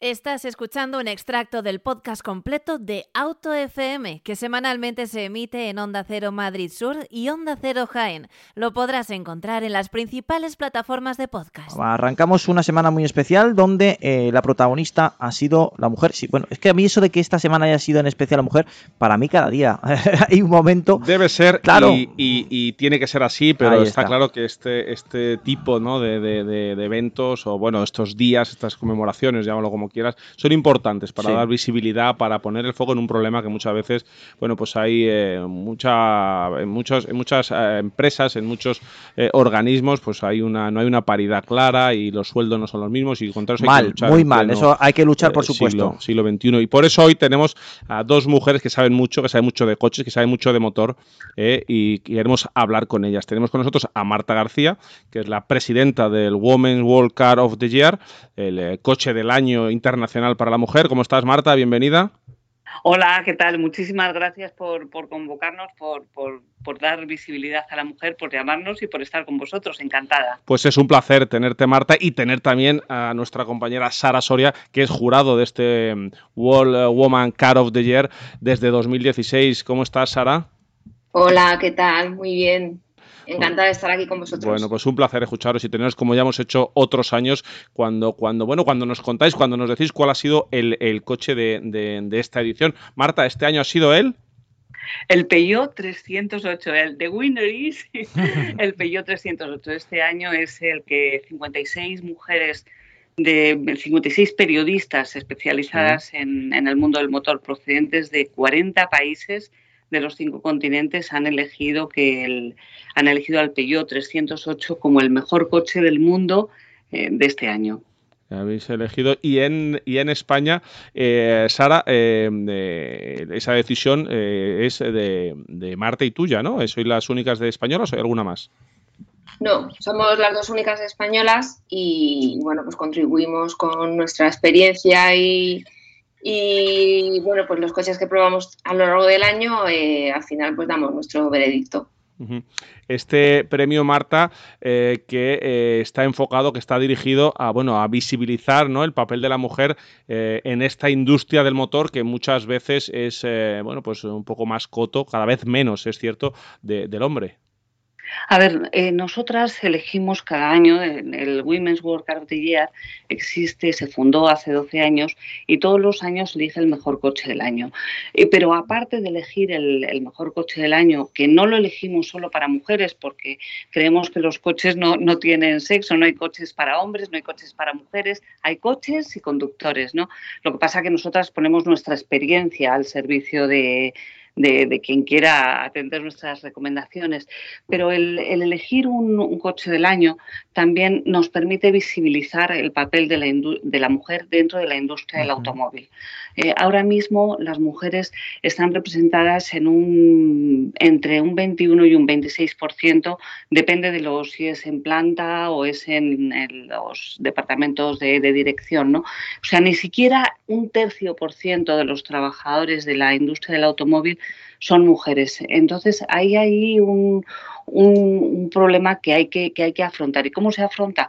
Estás escuchando un extracto del podcast completo de Auto FM, que semanalmente se emite en Onda Cero Madrid Sur y Onda Cero Jaén. Lo podrás encontrar en las principales plataformas de podcast. Arrancamos una semana muy especial donde eh, la protagonista ha sido la mujer. Sí, bueno, es que a mí eso de que esta semana haya sido en especial la mujer, para mí cada día hay un momento. Debe ser, claro. y, tiene que ser así, pero está. claro que este, este tipo ¿no? de, de eventos, o bueno, estos días, estas conmemoraciones, llámalo como quieras, son importantes para dar visibilidad, para poner el foco en un problema que muchas veces, bueno, pues hay eh, mucha, en, muchos, en muchas eh, empresas, en muchos eh, organismos, pues hay una, no hay una paridad clara y los sueldos no son los mismos y contra eso mal, hay que luchar. Muy mal, eso hay que luchar, por supuesto. Siglo, siglo XXI. Y por eso hoy tenemos a dos mujeres que saben mucho, que saben mucho de coches, que saben mucho de motor y queremos hablar con ellas. Tenemos con nosotros a Marta García, que es la presidenta del Women's World Car of the Year, el coche del año Internacional para la Mujer. ¿Cómo estás, Marta? Bienvenida. Hola, ¿qué tal? Muchísimas gracias por, convocarnos, por, por, dar visibilidad a la mujer, por llamarnos y por estar con vosotros. Encantada. Pues es un placer tenerte, Marta, y tener también a nuestra compañera Sara Soria, que es jurado de este mm, World Woman Car of the Year desde 2016. ¿Cómo estás, Sara? Hola, ¿qué tal? Muy bien. Encantada de estar aquí con vosotros. Bueno, pues un placer escucharos y teneros como ya hemos hecho otros años cuando, cuando, bueno, cuando nos contáis, cuando nos decís cuál ha sido el, coche de, esta edición. Marta, ¿este año ha sido él? El Peugeot 308, el de Winner is el Peugeot 308. Este año es el que 56 mujeres de 56 periodistas especializadas en, en, el mundo del motor procedentes de 40 países de los cinco continentes han elegido que el, han elegido al Peugeot 308 como el mejor coche del mundo eh, de este año. Habéis elegido. Y en, y en España, eh, Sara, eh, esa decisión es de, de, Marta y tuya, ¿no? ¿Sois las únicas de españolas o hay alguna más? No, somos las dos únicas españolas y bueno, pues contribuimos con nuestra experiencia y, y bueno, pues los coches que probamos a lo largo del año, eh, al final pues damos nuestro veredicto. Este premio Marta eh, que eh, está enfocado, que está dirigido a bueno a visibilizar ¿no? el papel de la mujer en esta industria del motor que muchas veces es bueno pues un poco más coto, cada vez menos es cierto, del hombre. A ver, eh, nosotras elegimos cada año, el Women's World Car of the Year existe, se fundó hace 12 años y todos los años elige el mejor coche del año. Eh, pero aparte de elegir el, mejor coche del año, que no lo elegimos solo para mujeres porque creemos que los coches no, no tienen sexo, no hay coches para hombres, no hay coches para mujeres, hay coches y conductores, ¿no? Lo que pasa es que nosotras ponemos nuestra experiencia al servicio de de, quien quiera atender nuestras recomendaciones. Pero el, elegir un, coche del año también nos permite visibilizar el papel de la, de la mujer dentro de la industria del automóvil. Eh, ahora mismo las mujeres están representadas en un, entre un 21 y un 26%, depende de los, si es en planta o es en, los departamentos de, de, dirección. ¿no? O sea, ni siquiera un tercio por ciento de los trabajadores de la industria del automóvil son mujeres. Entonces, hay ahí un, un, problema que hay que, que hay que afrontar. ¿Y cómo se afronta?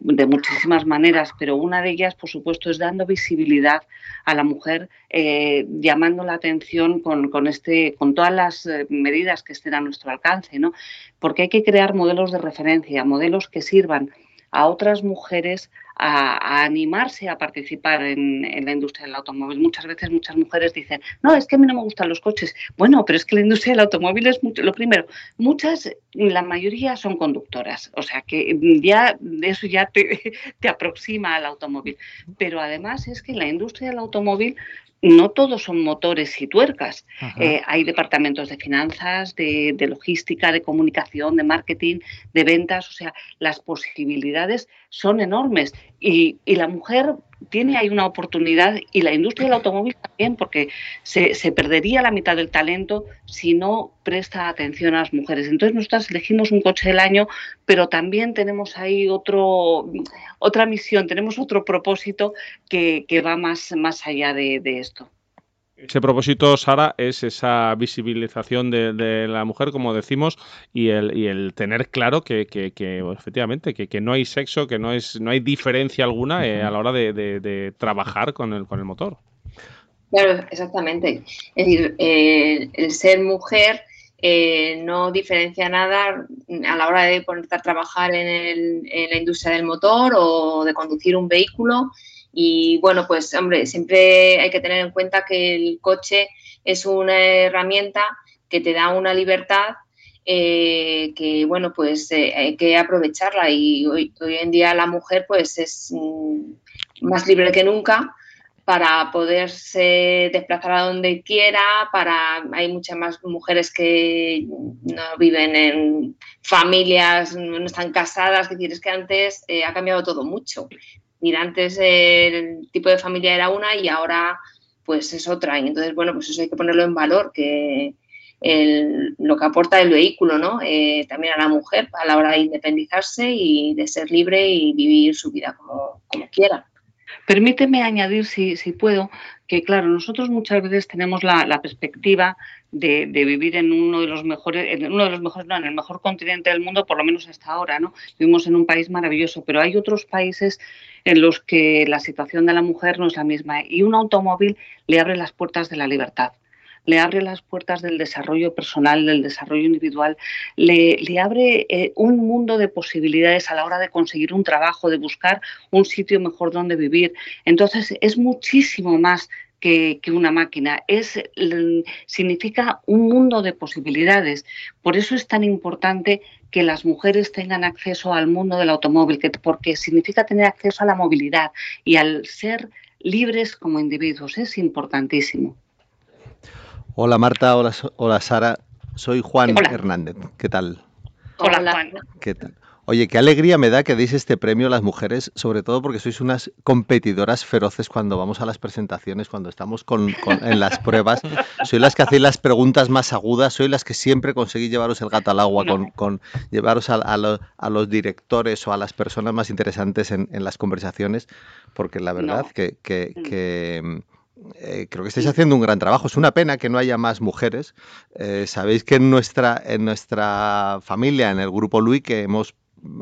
De muchísimas maneras, pero una de ellas, por supuesto, es dando visibilidad a la mujer, eh, llamando la atención con, con, este, con todas las eh, medidas que estén a nuestro alcance, ¿no? Porque hay que crear modelos de referencia, modelos que sirvan a otras mujeres a, animarse a participar en, la industria del automóvil. Muchas veces muchas mujeres dicen, no, es que a mí no me gustan los coches. Bueno, pero es que la industria del automóvil es mucho, lo primero. Muchas, la mayoría son conductoras, o sea que ya eso ya te, te aproxima al automóvil. Pero además es que la industria del automóvil no todos son motores y tuercas. Eh, hay departamentos de finanzas, de, logística, de comunicación, de marketing, de ventas. O sea, las posibilidades son enormes. Y, la mujer tiene ahí una oportunidad y la industria del automóvil también, porque se, se, perdería la mitad del talento si no presta atención a las mujeres. Entonces nosotras elegimos un coche del año, pero también tenemos ahí otro, otra misión, tenemos otro propósito que, que va más, más allá de, de esto. Ese propósito, Sara, es esa visibilización de, la mujer, como decimos, y el, y el tener claro que, que, que efectivamente, que, no hay sexo, que no, es, no hay diferencia alguna eh, a la hora de, trabajar con el, con el motor. Claro, exactamente. Es decir, eh, el ser mujer eh, no diferencia nada a la hora de ponerte a trabajar en, en la industria del motor o de conducir un vehículo y bueno, pues hombre, siempre hay que tener en cuenta que el coche es una herramienta que te da una libertad eh, que bueno, pues eh, hay que aprovecharla y hoy, en día la mujer pues es mm, más libre que nunca para poderse desplazar a donde quiera, para hay muchas más mujeres que no viven en familias, no están casadas, es decir, es que antes eh, ha cambiado todo mucho. Mira, antes el tipo de familia era una y ahora pues es otra. Y entonces, bueno, pues eso hay que ponerlo en valor, que lo que aporta el vehículo, ¿no? Eh, también a la mujer a la hora de independizarse y de ser libre y vivir su vida como, como quiera. Permíteme añadir, si, si puedo, que claro, nosotros muchas veces tenemos la, perspectiva de, vivir en uno de los mejores, en uno de los mejores, no, en el mejor continente del mundo, por lo menos hasta ahora, ¿no? Vivimos en un país maravilloso, pero hay otros países en los que la situación de la mujer no es la misma y un automóvil le abre las puertas de la libertad le abre las puertas del desarrollo personal, del desarrollo individual, le, abre eh, un mundo de posibilidades a la hora de conseguir un trabajo, de buscar un sitio mejor donde vivir. Entonces, es muchísimo más que, una máquina, es, significa un mundo de posibilidades. Por eso es tan importante que las mujeres tengan acceso al mundo del automóvil, que, porque significa tener acceso a la movilidad y al ser libres como individuos. Es importantísimo. Hola Marta, hola, hola Sara, soy Juan Hernández. ¿Qué tal? Hola Juan. ¿Qué tal? Oye, qué alegría me da que deis este premio a las mujeres, sobre todo porque sois unas competidoras feroces cuando vamos a las presentaciones, cuando estamos con, en las pruebas. Sois las que hacéis las preguntas más agudas, sois las que siempre conseguís llevaros el gato al agua, con, llevaros a, los directores o a las personas más interesantes en, las conversaciones, porque la verdad que, que mm. Eh, creo que estáis haciendo un gran trabajo. Es una pena que no haya más mujeres. Eh, sabéis que en nuestra, en nuestra familia, en el grupo Luis, que hemos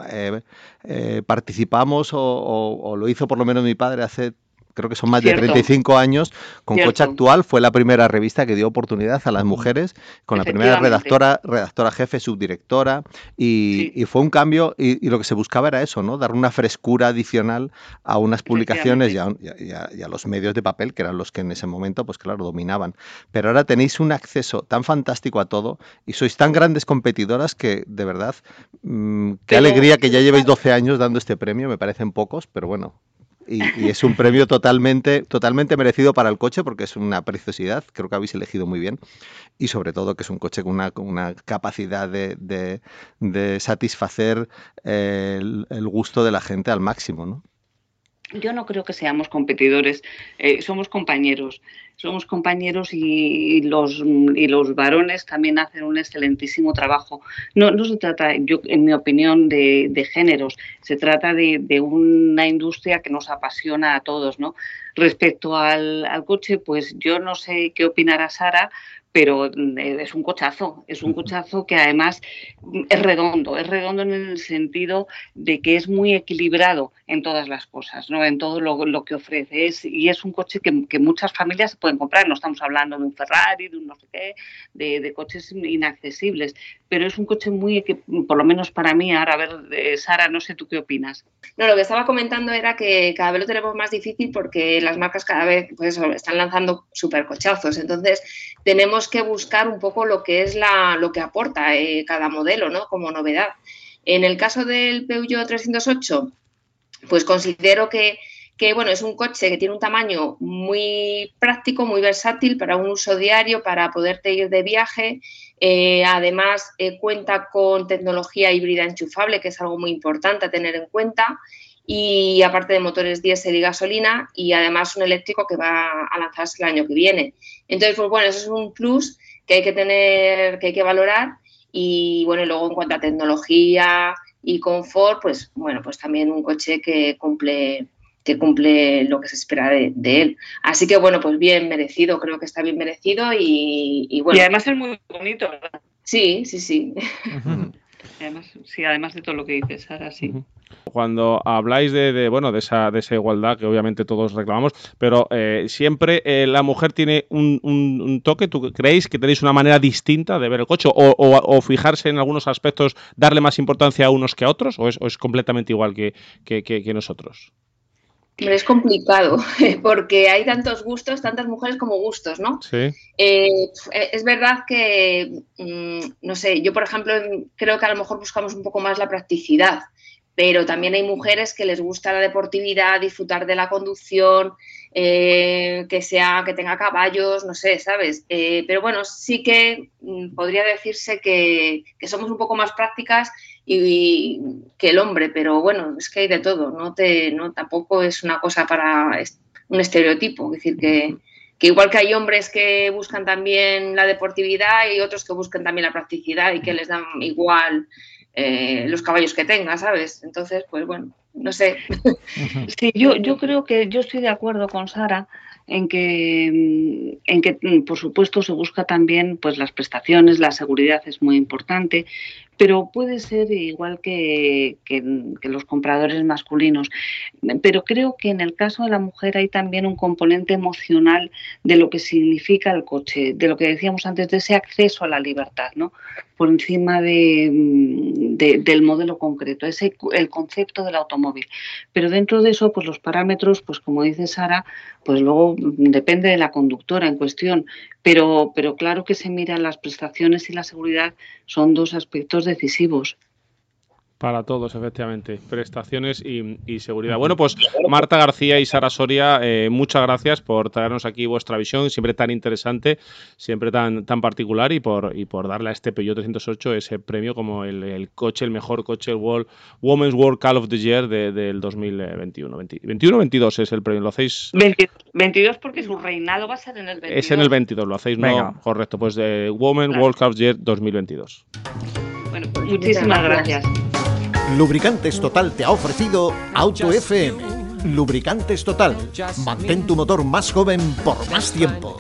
eh, participamos o, o, lo hizo por lo menos mi padre hace creo que son más de 35 años, con Coche Actual fue la primera revista que dio oportunidad a las mujeres, con la primera redactora, redactora jefe, subdirectora, y, fue un cambio, y, lo que se buscaba era eso, ¿no? Dar una frescura adicional a unas publicaciones y a, los medios de papel, que eran los que en ese momento, pues claro, dominaban. Pero ahora tenéis un acceso tan fantástico a todo y sois tan grandes competidoras que, de verdad, mm, qué alegría que ya llevéis 12 años dando este premio, me parecen pocos, pero bueno, y, es un premio totalmente, totalmente merecido para el coche porque es una preciosidad, creo que habéis elegido muy bien. Y sobre todo que es un coche con una, una capacidad de, satisfacer el, el, gusto de la gente al máximo, ¿no? Yo no creo que seamos competidores, eh, somos compañeros, somos compañeros y los, y los varones también hacen un excelentísimo trabajo. No, no se trata, yo, en mi opinión, de, de géneros, se trata de, de, una industria que nos apasiona a todos. ¿no? Respecto al, al coche, pues yo no sé qué opinará Sara, pero eh, es un cochazo, es un cochazo que además es redondo, es redondo en el sentido de que es muy equilibrado en todas las cosas, ¿no? en todo lo, que ofrece. Es, y es un coche que, muchas familias se pueden comprar, no estamos hablando de un Ferrari, de un no sé qué, de, coches inaccesibles, pero es un coche muy, que, por lo menos para mí, ahora a ver, eh, Sara, no sé tú qué opinas. No, lo que estaba comentando era que cada vez lo tenemos más difícil porque las marcas cada vez pues, están lanzando supercochazos, entonces tenemos que buscar un poco lo que es la, lo que aporta eh, cada modelo, ¿no? Como novedad. En el caso del Peugeot 308, pues considero que, bueno, es un coche que tiene un tamaño muy práctico, muy versátil para un uso diario, para poderte ir de viaje. Eh, además, eh, cuenta con tecnología híbrida enchufable, que es algo muy importante a tener en cuenta. Y aparte de motores diésel y gasolina y además un eléctrico que va a lanzarse el año que viene. Entonces, pues bueno, eso es un plus que hay que tener, que hay que valorar y bueno, luego en cuanto a tecnología y confort, pues bueno, pues también un coche que cumple que cumple lo que se espera de, él. Así que bueno, pues bien merecido, creo que está bien merecido y, bueno. Y además es muy bonito, ¿verdad? Sí, sí, sí. Sí, además de todo lo que dices, Sara, sí. Cuando habláis de, bueno de esa, de esa igualdad que obviamente todos reclamamos, pero eh, siempre eh, la mujer tiene un, toque. ¿Tú creéis que tenéis una manera distinta de ver el coche o, fijarse en algunos aspectos, darle más importancia a unos que a otros, o es, completamente igual que, que nosotros? Es complicado porque hay tantos gustos, tantas mujeres como gustos, ¿no? Sí. Eh, es verdad que, mm, no sé, yo por ejemplo creo que a lo mejor buscamos un poco más la practicidad, pero también hay mujeres que les gusta la deportividad, disfrutar de la conducción, eh, que sea, que tenga caballos, no sé, ¿sabes? Eh, pero bueno, sí que mm, podría decirse que, que somos un poco más prácticas y, que el hombre, pero bueno, es que hay de todo, no te, no, tampoco es una cosa para un estereotipo, es decir, que, que igual que hay hombres que buscan también la deportividad y otros que buscan también la practicidad y que les dan igual eh, los caballos que tengan, ¿sabes? Entonces, pues bueno, no sé. Sí, yo, yo creo que yo estoy de acuerdo con Sara en que, mm, en que, mm, por supuesto, se busca también pues, las prestaciones, la seguridad es muy importante, pero puede ser igual que, los compradores masculinos. Pero creo que en el caso de la mujer hay también un componente emocional de lo que significa el coche, de lo que decíamos antes, de ese acceso a la libertad, ¿no? por encima de, mm, del modelo concreto, ese el concepto del automóvil. Pero dentro de eso, pues los parámetros, pues como dice Sara, pues luego depende de la conductora en cuestión. Pero, pero claro que se miran las prestaciones y la seguridad, son dos aspectos decisivos. Para todos, efectivamente. Prestaciones y, seguridad. Bueno, pues Marta García y Sara Soria, eh, muchas gracias por traernos aquí vuestra visión, siempre tan interesante, siempre tan, tan particular y por, y por darle a este Peugeot 308 ese premio como el, coche, el mejor coche, el World, Women's World Call of the Year del 2021. 21 22 es el premio, ¿lo hacéis? 22 porque su reinado va a ser en el 22. Es en el 22, lo hacéis, ¿no? Correcto, pues de Women's World Call of the Year 2022. Muchísimas gracias. Lubricantes Total te ha ofrecido Auto FM. Lubricantes Total. Mantén tu motor más joven por más tiempo.